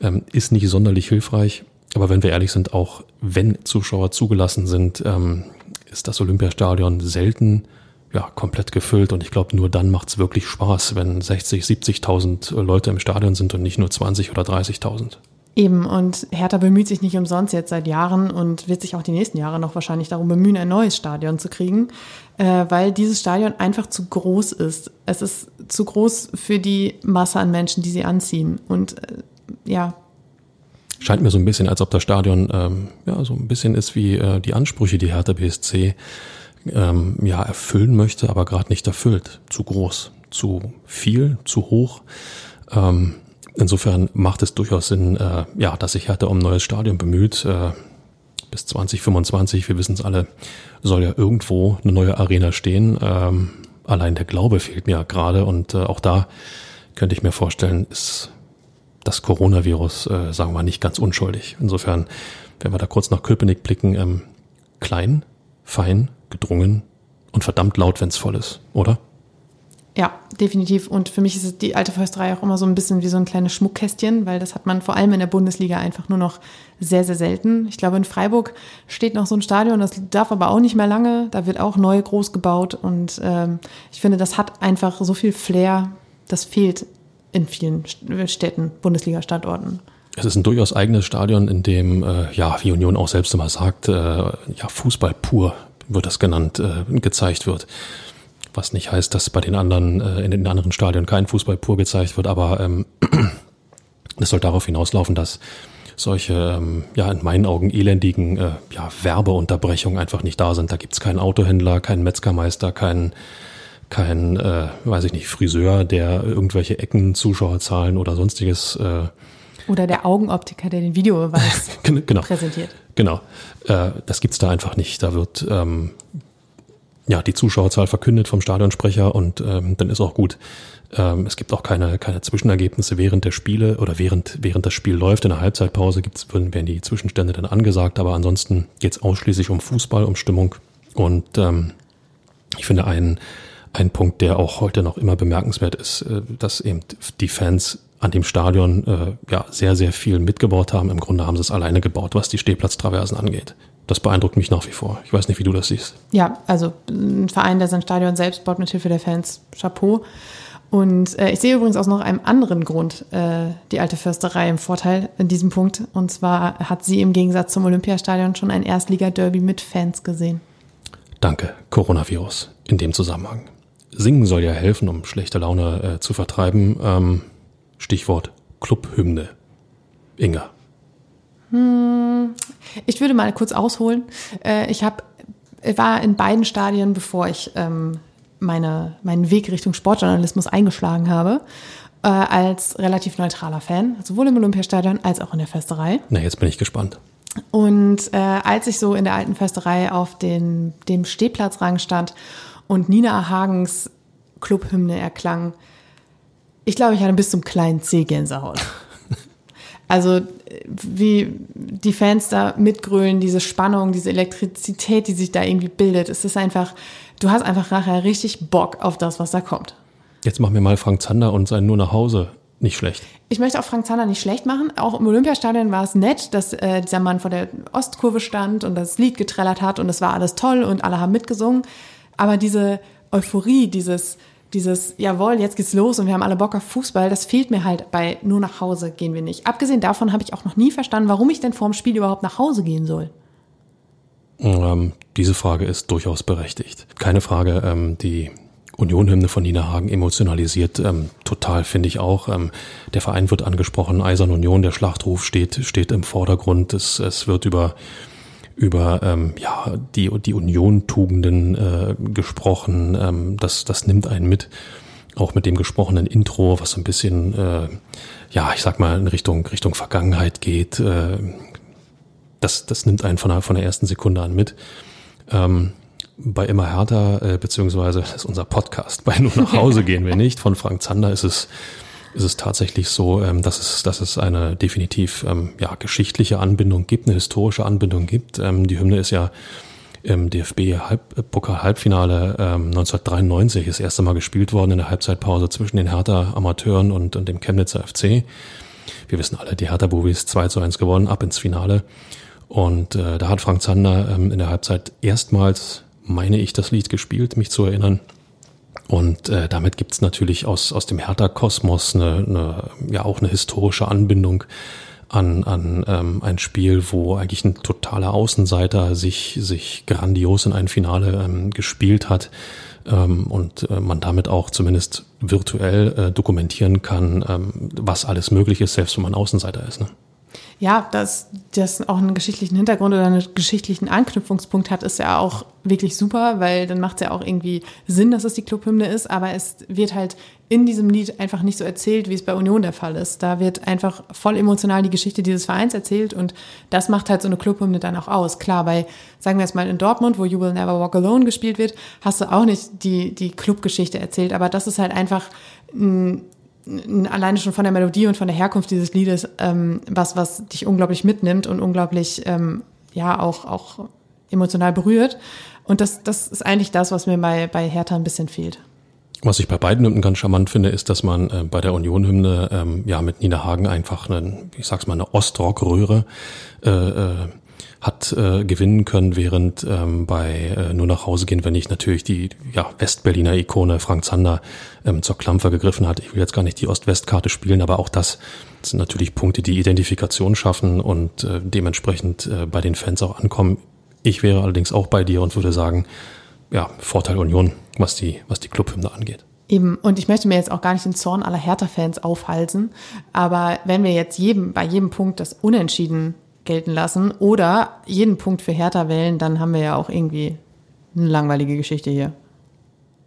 ähm, ist nicht sonderlich hilfreich. Aber wenn wir ehrlich sind, auch wenn Zuschauer zugelassen sind, ähm, ist das Olympiastadion selten ja, komplett gefüllt. Und ich glaube, nur dann macht es wirklich Spaß, wenn 60, 70.000 Leute im Stadion sind und nicht nur 20 oder 30.000. Eben, und Hertha bemüht sich nicht umsonst jetzt seit Jahren und wird sich auch die nächsten Jahre noch wahrscheinlich darum bemühen, ein neues Stadion zu kriegen, äh, weil dieses Stadion einfach zu groß ist. Es ist zu groß für die Masse an Menschen, die sie anziehen. Und äh, ja. Scheint mir so ein bisschen, als ob das Stadion ähm, ja so ein bisschen ist wie äh, die Ansprüche, die Hertha BSC ähm, ja erfüllen möchte, aber gerade nicht erfüllt. Zu groß, zu viel, zu hoch. Ähm, Insofern macht es durchaus Sinn, äh, ja, dass sich Hertha um ein neues Stadion bemüht. Äh, bis 2025, wir wissen es alle, soll ja irgendwo eine neue Arena stehen. Ähm, allein der Glaube fehlt mir gerade und äh, auch da könnte ich mir vorstellen, ist das Coronavirus, äh, sagen wir nicht ganz unschuldig. Insofern, wenn wir da kurz nach Köpenick blicken, ähm, klein, fein, gedrungen und verdammt laut, wenn es voll ist, oder? Ja, definitiv. Und für mich ist die alte Försterei auch immer so ein bisschen wie so ein kleines Schmuckkästchen, weil das hat man vor allem in der Bundesliga einfach nur noch sehr, sehr selten. Ich glaube, in Freiburg steht noch so ein Stadion, das darf aber auch nicht mehr lange. Da wird auch neu groß gebaut. Und ähm, ich finde, das hat einfach so viel Flair, das fehlt in vielen Städten, Bundesliga-Standorten. Es ist ein durchaus eigenes Stadion, in dem, äh, ja, wie Union auch selbst immer sagt, äh, ja, Fußball pur wird das genannt, äh, gezeigt wird. Was nicht heißt, dass bei den anderen, äh, in den anderen Stadien kein Fußball pur gezeigt wird, aber ähm, das soll darauf hinauslaufen, dass solche, ähm, ja, in meinen Augen elendigen äh, ja, Werbeunterbrechungen einfach nicht da sind. Da gibt's keinen Autohändler, keinen Metzgermeister, keinen kein, äh, weiß ich nicht, Friseur, der irgendwelche Ecken, Zuschauerzahlen oder sonstiges äh, oder der Augenoptiker, der den Videobeweis genau, präsentiert. Genau. Äh, das gibt's da einfach nicht. Da wird ähm, ja die Zuschauerzahl verkündet vom Stadionsprecher und ähm, dann ist auch gut. Ähm, es gibt auch keine, keine Zwischenergebnisse während der Spiele oder während, während das Spiel läuft. In der Halbzeitpause gibt's, werden die Zwischenstände dann angesagt, aber ansonsten geht's ausschließlich um Fußball, um Stimmung. Und ähm, ich finde einen, ein Punkt, der auch heute noch immer bemerkenswert ist, äh, dass eben die Fans an dem Stadion äh, ja sehr, sehr viel mitgebaut haben. Im Grunde haben sie es alleine gebaut, was die Stehplatztraversen angeht. Das beeindruckt mich nach wie vor. Ich weiß nicht, wie du das siehst. Ja, also ein Verein, der sein Stadion selbst baut mit Hilfe der Fans, Chapeau. Und äh, ich sehe übrigens aus noch einem anderen Grund äh, die alte Försterei im Vorteil in diesem Punkt. Und zwar hat sie im Gegensatz zum Olympiastadion schon ein Erstliga-Derby mit Fans gesehen. Danke, Coronavirus, in dem Zusammenhang. Singen soll ja helfen, um schlechte Laune äh, zu vertreiben. Ähm, Stichwort Clubhymne. Inga. Hm, ich würde mal kurz ausholen. Äh, ich hab, war in beiden Stadien, bevor ich ähm, meine, meinen Weg Richtung Sportjournalismus eingeschlagen habe, äh, als relativ neutraler Fan, sowohl im Olympiastadion als auch in der Festerei. Na, jetzt bin ich gespannt. Und äh, als ich so in der alten Festerei auf den, dem Stehplatzrang stand und Nina Hagens Clubhymne erklang, ich glaube, ich hatte bis zum kleinen C Gänsehaut. Also wie die Fans da mitgrölen, diese Spannung, diese Elektrizität, die sich da irgendwie bildet. Es ist einfach, du hast einfach nachher richtig Bock auf das, was da kommt. Jetzt machen wir mal Frank Zander und sein Nur nach Hause nicht schlecht. Ich möchte auch Frank Zander nicht schlecht machen. Auch im Olympiastadion war es nett, dass äh, dieser Mann vor der Ostkurve stand und das Lied getrellert hat und es war alles toll und alle haben mitgesungen. Aber diese Euphorie, dieses, dieses, jawohl, jetzt geht's los und wir haben alle Bock auf Fußball, das fehlt mir halt bei nur nach Hause gehen wir nicht. Abgesehen davon habe ich auch noch nie verstanden, warum ich denn vorm Spiel überhaupt nach Hause gehen soll. Ähm, diese Frage ist durchaus berechtigt. Keine Frage, ähm, die Unionhymne von Nina Hagen emotionalisiert ähm, total, finde ich auch. Ähm, der Verein wird angesprochen, Eisern Union, der Schlachtruf steht, steht im Vordergrund. Es, es wird über über ähm, ja die die Union-Tugenden äh, gesprochen. Ähm, das das nimmt einen mit, auch mit dem gesprochenen Intro, was so ein bisschen äh, ja ich sag mal in Richtung Richtung Vergangenheit geht. Äh, das das nimmt einen von der von der ersten Sekunde an mit. Ähm, bei immer härter äh, beziehungsweise das ist unser Podcast. Bei nur nach Hause gehen wir nicht. Von Frank Zander ist es ist es tatsächlich so, ähm, dass, es, dass es eine definitiv ähm, ja, geschichtliche Anbindung gibt, eine historische Anbindung gibt. Ähm, die Hymne ist ja im DFB-Pokal-Halbfinale ähm, 1993 das erste Mal gespielt worden in der Halbzeitpause zwischen den Hertha-Amateuren und, und dem Chemnitzer FC. Wir wissen alle, die Hertha-Bubis 2 zu 1 gewonnen, ab ins Finale. Und äh, da hat Frank Zander ähm, in der Halbzeit erstmals, meine ich, das Lied gespielt, mich zu erinnern. Und äh, damit gibt's natürlich aus, aus dem Hertha-Kosmos eine, eine, ja auch eine historische Anbindung an, an ähm, ein Spiel, wo eigentlich ein totaler Außenseiter sich, sich grandios in ein Finale ähm, gespielt hat ähm, und äh, man damit auch zumindest virtuell äh, dokumentieren kann, ähm, was alles möglich ist, selbst wenn man Außenseiter ist. Ne? Ja, dass das auch einen geschichtlichen Hintergrund oder einen geschichtlichen Anknüpfungspunkt hat, ist ja auch wirklich super, weil dann macht es ja auch irgendwie Sinn, dass es die Clubhymne ist, aber es wird halt in diesem Lied einfach nicht so erzählt, wie es bei Union der Fall ist. Da wird einfach voll emotional die Geschichte dieses Vereins erzählt und das macht halt so eine Clubhymne dann auch aus. Klar, bei, sagen wir jetzt mal in Dortmund, wo You Will Never Walk Alone gespielt wird, hast du auch nicht die, die Clubgeschichte erzählt, aber das ist halt einfach ein alleine schon von der Melodie und von der Herkunft dieses Liedes ähm, was, was dich unglaublich mitnimmt und unglaublich, ähm, ja, auch, auch emotional berührt. Und das, das ist eigentlich das, was mir bei, bei Hertha ein bisschen fehlt. Was ich bei beiden Hymnen ganz charmant finde, ist, dass man äh, bei der Union-Hymne ähm, ja mit Nina Hagen einfach eine, ich sag's mal, eine Ostrock-Röhre äh, äh, hat äh, gewinnen können, während ähm, bei äh, Nur nach Hause gehen, wenn ich natürlich die ja, Westberliner Ikone Frank Zander ähm, zur Klampfer gegriffen hat. Ich will jetzt gar nicht die Ost-West-Karte spielen, aber auch das sind natürlich Punkte, die Identifikation schaffen und äh, dementsprechend äh, bei den Fans auch ankommen. Ich wäre allerdings auch bei dir und würde sagen, ja, Vorteil Union, was die, was die Clubhymne angeht. Eben, und ich möchte mir jetzt auch gar nicht den Zorn aller Hertha-Fans aufhalsen, aber wenn wir jetzt jedem, bei jedem Punkt das Unentschieden gelten lassen oder jeden Punkt für Hertha wählen, dann haben wir ja auch irgendwie eine langweilige Geschichte hier.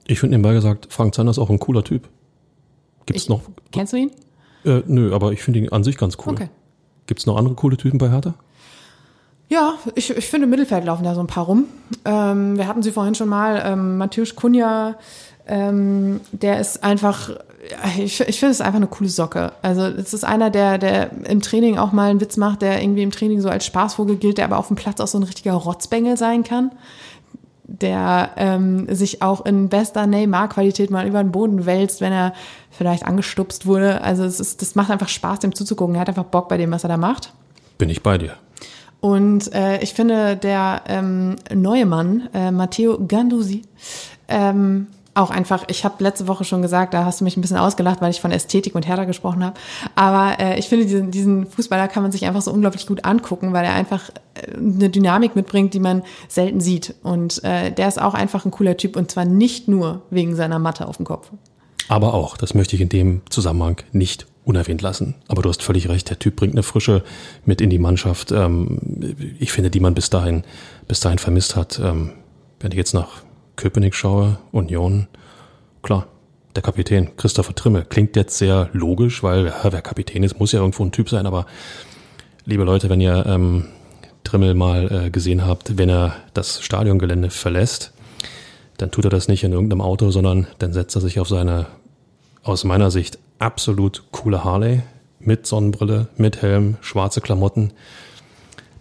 Ich finde nebenbei gesagt, Frank Zander ist auch ein cooler Typ. Gibt's Ich- noch? Kennst du ihn? Äh, nö, aber ich finde ihn an sich ganz cool. Okay. Gibt's noch andere coole Typen bei Hertha? Ja, ich, ich finde, im Mittelfeld laufen da so ein paar rum. Ähm, wir hatten sie vorhin schon mal. Ähm, Matthäus Kunja, ähm, der ist einfach, ich, ich finde es einfach eine coole Socke. Also es ist einer, der, der im Training auch mal einen Witz macht, der irgendwie im Training so als Spaßvogel gilt, der aber auf dem Platz auch so ein richtiger Rotzbengel sein kann. Der ähm, sich auch in bester Neymar-Qualität mal über den Boden wälzt, wenn er vielleicht angestupst wurde. Also es ist, das macht einfach Spaß, dem zuzugucken. Er hat einfach Bock bei dem, was er da macht. Bin ich bei dir. Und äh, ich finde, der ähm, neue Mann, äh, Matteo Gandusi, ähm, auch einfach, ich habe letzte Woche schon gesagt, da hast du mich ein bisschen ausgelacht, weil ich von Ästhetik und Hertha gesprochen habe. Aber äh, ich finde, diesen, diesen Fußballer kann man sich einfach so unglaublich gut angucken, weil er einfach äh, eine Dynamik mitbringt, die man selten sieht. Und äh, der ist auch einfach ein cooler Typ und zwar nicht nur wegen seiner Matte auf dem Kopf. Aber auch, das möchte ich in dem Zusammenhang nicht unerwähnt lassen. Aber du hast völlig recht, der Typ bringt eine Frische mit in die Mannschaft. Ähm, ich finde, die man bis dahin, bis dahin vermisst hat. Ähm, wenn ich jetzt nach Köpenick schaue, Union, klar, der Kapitän, Christopher Trimmel, klingt jetzt sehr logisch, weil ja, wer Kapitän ist, muss ja irgendwo ein Typ sein, aber liebe Leute, wenn ihr ähm, Trimmel mal äh, gesehen habt, wenn er das Stadiongelände verlässt, dann tut er das nicht in irgendeinem Auto, sondern dann setzt er sich auf seine, aus meiner Sicht, absolut coole Harley mit Sonnenbrille, mit Helm, schwarze Klamotten.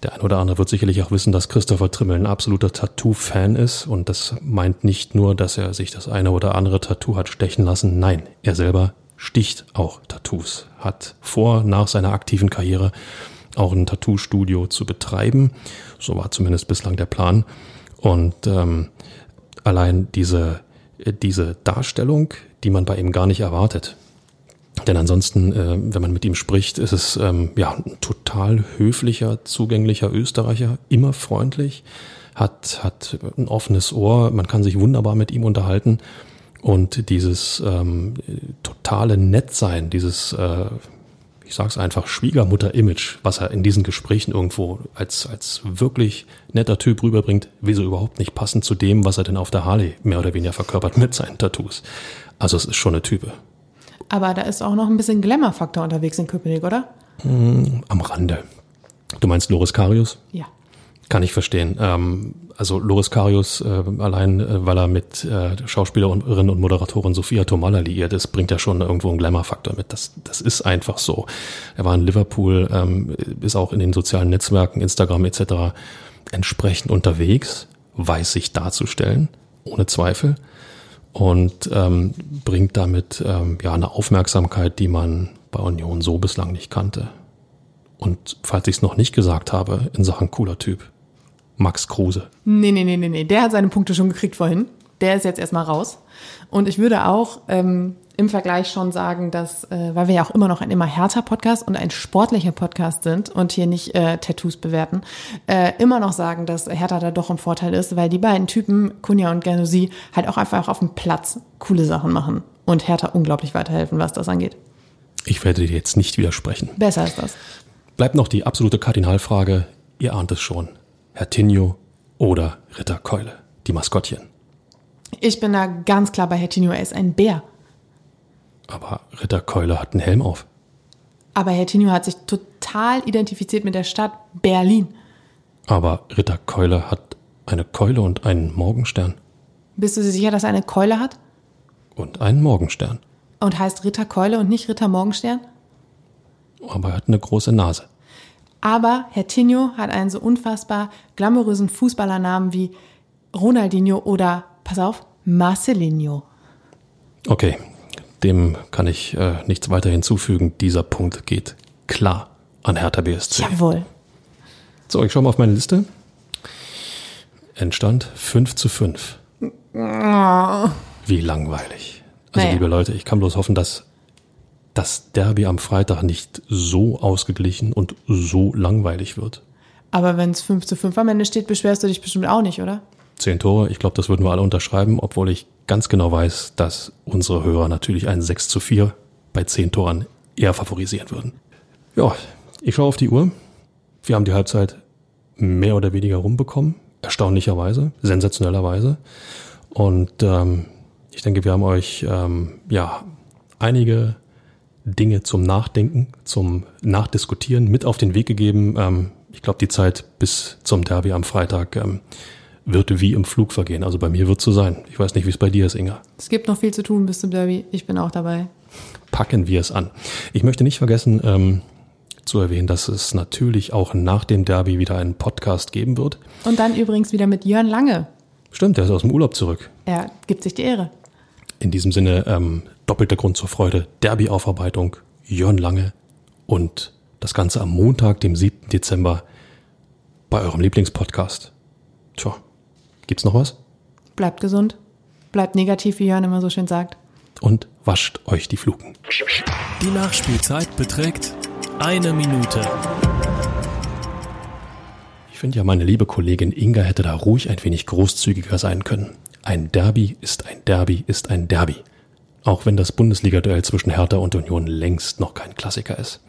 Der ein oder andere wird sicherlich auch wissen, dass Christopher Trimmel ein absoluter Tattoo-Fan ist und das meint nicht nur, dass er sich das eine oder andere Tattoo hat stechen lassen. Nein, er selber sticht auch Tattoos, hat vor, nach seiner aktiven Karriere auch ein Tattoo-Studio zu betreiben. So war zumindest bislang der Plan. Und ähm, allein diese, äh, diese Darstellung, die man bei ihm gar nicht erwartet. Denn ansonsten, äh, wenn man mit ihm spricht, ist es ähm, ja ein total höflicher, zugänglicher Österreicher, immer freundlich, hat, hat ein offenes Ohr, man kann sich wunderbar mit ihm unterhalten. Und dieses ähm, totale Nettsein, dieses, äh, ich sag's einfach, Schwiegermutter-Image, was er in diesen Gesprächen irgendwo als, als wirklich netter Typ rüberbringt, wieso überhaupt nicht passend zu dem, was er denn auf der Harley mehr oder weniger verkörpert mit seinen Tattoos. Also es ist schon eine Type. Aber da ist auch noch ein bisschen Glamour-Faktor unterwegs in Köpenick, oder? Am Rande. Du meinst Loris Karius? Ja. Kann ich verstehen. Ähm, also Loris Karius, äh, allein äh, weil er mit äh, Schauspielerin und Moderatorin Sophia Tomalla liiert ist, bringt ja schon irgendwo einen Glamour-Faktor mit. Das, das ist einfach so. Er war in Liverpool, ähm, ist auch in den sozialen Netzwerken, Instagram etc. entsprechend unterwegs, weiß sich darzustellen, ohne Zweifel. Und ähm, bringt damit ähm, ja eine Aufmerksamkeit, die man bei Union so bislang nicht kannte. Und falls ich es noch nicht gesagt habe, in Sachen cooler Typ, Max Kruse. Nee, nee, nee, nee, nee. Der hat seine Punkte schon gekriegt vorhin. Der ist jetzt erstmal raus. Und ich würde auch ähm, im Vergleich schon sagen, dass, äh, weil wir ja auch immer noch ein immer härter Podcast und ein sportlicher Podcast sind und hier nicht äh, Tattoos bewerten, äh, immer noch sagen, dass Hertha da doch im Vorteil ist, weil die beiden Typen, Kunja und Genosi, halt auch einfach auf dem Platz coole Sachen machen und Hertha unglaublich weiterhelfen, was das angeht. Ich werde dir jetzt nicht widersprechen. Besser ist das. Bleibt noch die absolute Kardinalfrage, ihr ahnt es schon, Herr Tinio oder Ritter Keule, die Maskottchen. Ich bin da ganz klar bei Hertinho, er ist ein Bär. Aber Ritter Keule hat einen Helm auf. Aber Hertinho hat sich total identifiziert mit der Stadt Berlin. Aber Ritter Keule hat eine Keule und einen Morgenstern. Bist du dir sicher, dass er eine Keule hat? Und einen Morgenstern. Und heißt Ritter Keule und nicht Ritter Morgenstern? Aber er hat eine große Nase. Aber Hertinho hat einen so unfassbar glamourösen Fußballernamen wie Ronaldinho oder, pass auf, Marcelinho. Okay, dem kann ich äh, nichts weiter hinzufügen. Dieser Punkt geht klar an Hertha BSC. Jawohl. So, ich schaue mal auf meine Liste. Endstand 5 zu 5. Wie langweilig. Also, Naja. liebe Leute, ich kann bloß hoffen, dass das Derby am Freitag nicht so ausgeglichen und so langweilig wird. Aber wenn es 5 zu 5 am Ende steht, beschwerst du dich bestimmt auch nicht, oder? Zehn Tore, ich glaube, das würden wir alle unterschreiben, obwohl ich ganz genau weiß, dass unsere Hörer natürlich ein 6 zu 4 bei zehn Toren eher favorisieren würden. Ja, ich schaue auf die Uhr. Wir haben die Halbzeit mehr oder weniger rumbekommen, erstaunlicherweise, sensationellerweise. Und ähm, ich denke, wir haben euch ähm, ja einige Dinge zum Nachdenken, zum Nachdiskutieren mit auf den Weg gegeben. Ähm, ich glaube, die Zeit bis zum Derby am Freitag ähm, wird wie im Flug vergehen. Also bei mir wird es so sein. Ich weiß nicht, wie es bei dir ist, Inga. Es gibt noch viel zu tun bis zum Derby. Ich bin auch dabei. Packen wir es an. Ich möchte nicht vergessen ähm, zu erwähnen, dass es natürlich auch nach dem Derby wieder einen Podcast geben wird. Und dann übrigens wieder mit Jörn Lange. Stimmt, der ist aus dem Urlaub zurück. Er gibt sich die Ehre. In diesem Sinne ähm, doppelter Grund zur Freude. Derby-Aufarbeitung, Jörn Lange und das Ganze am Montag, dem 7. Dezember bei eurem Lieblingspodcast. Tja, gibt's noch was? Bleibt gesund. Bleibt negativ, wie Jörn immer so schön sagt. Und wascht euch die Fluken. Die Nachspielzeit beträgt eine Minute. Ich finde ja, meine liebe Kollegin Inga hätte da ruhig ein wenig großzügiger sein können. Ein Derby ist ein Derby ist ein Derby. Auch wenn das Bundesliga-Duell zwischen Hertha und Union längst noch kein Klassiker ist.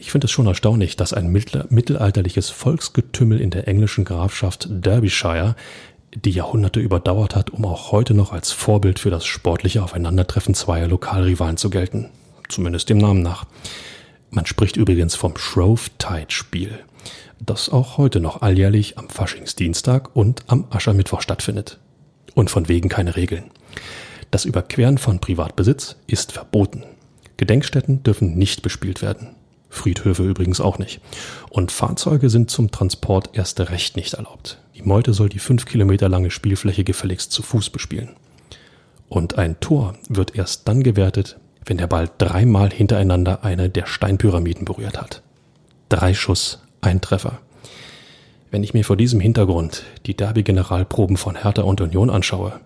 Ich finde es schon erstaunlich, dass ein mittelalterliches Volksgetümmel in der englischen Grafschaft Derbyshire die Jahrhunderte überdauert hat, um auch heute noch als Vorbild für das sportliche Aufeinandertreffen zweier Lokalrivalen zu gelten. Zumindest dem Namen nach. Man spricht übrigens vom Shrove-Tide-Spiel, das auch heute noch alljährlich am Faschingsdienstag und am Aschermittwoch stattfindet. Und von wegen keine Regeln. Das Überqueren von Privatbesitz ist verboten. Gedenkstätten dürfen nicht bespielt werden. Friedhöfe übrigens auch nicht. Und Fahrzeuge sind zum Transport erst recht nicht erlaubt. Die Meute soll die fünf Kilometer lange Spielfläche gefälligst zu Fuß bespielen. Und ein Tor wird erst dann gewertet, wenn der Ball dreimal hintereinander eine der Steinpyramiden berührt hat. Drei Schuss, ein Treffer. Wenn ich mir vor diesem Hintergrund die Derby-Generalproben von Hertha und Union anschaue,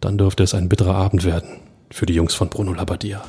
dann dürfte es ein bitterer Abend werden für die Jungs von Bruno Labbadia.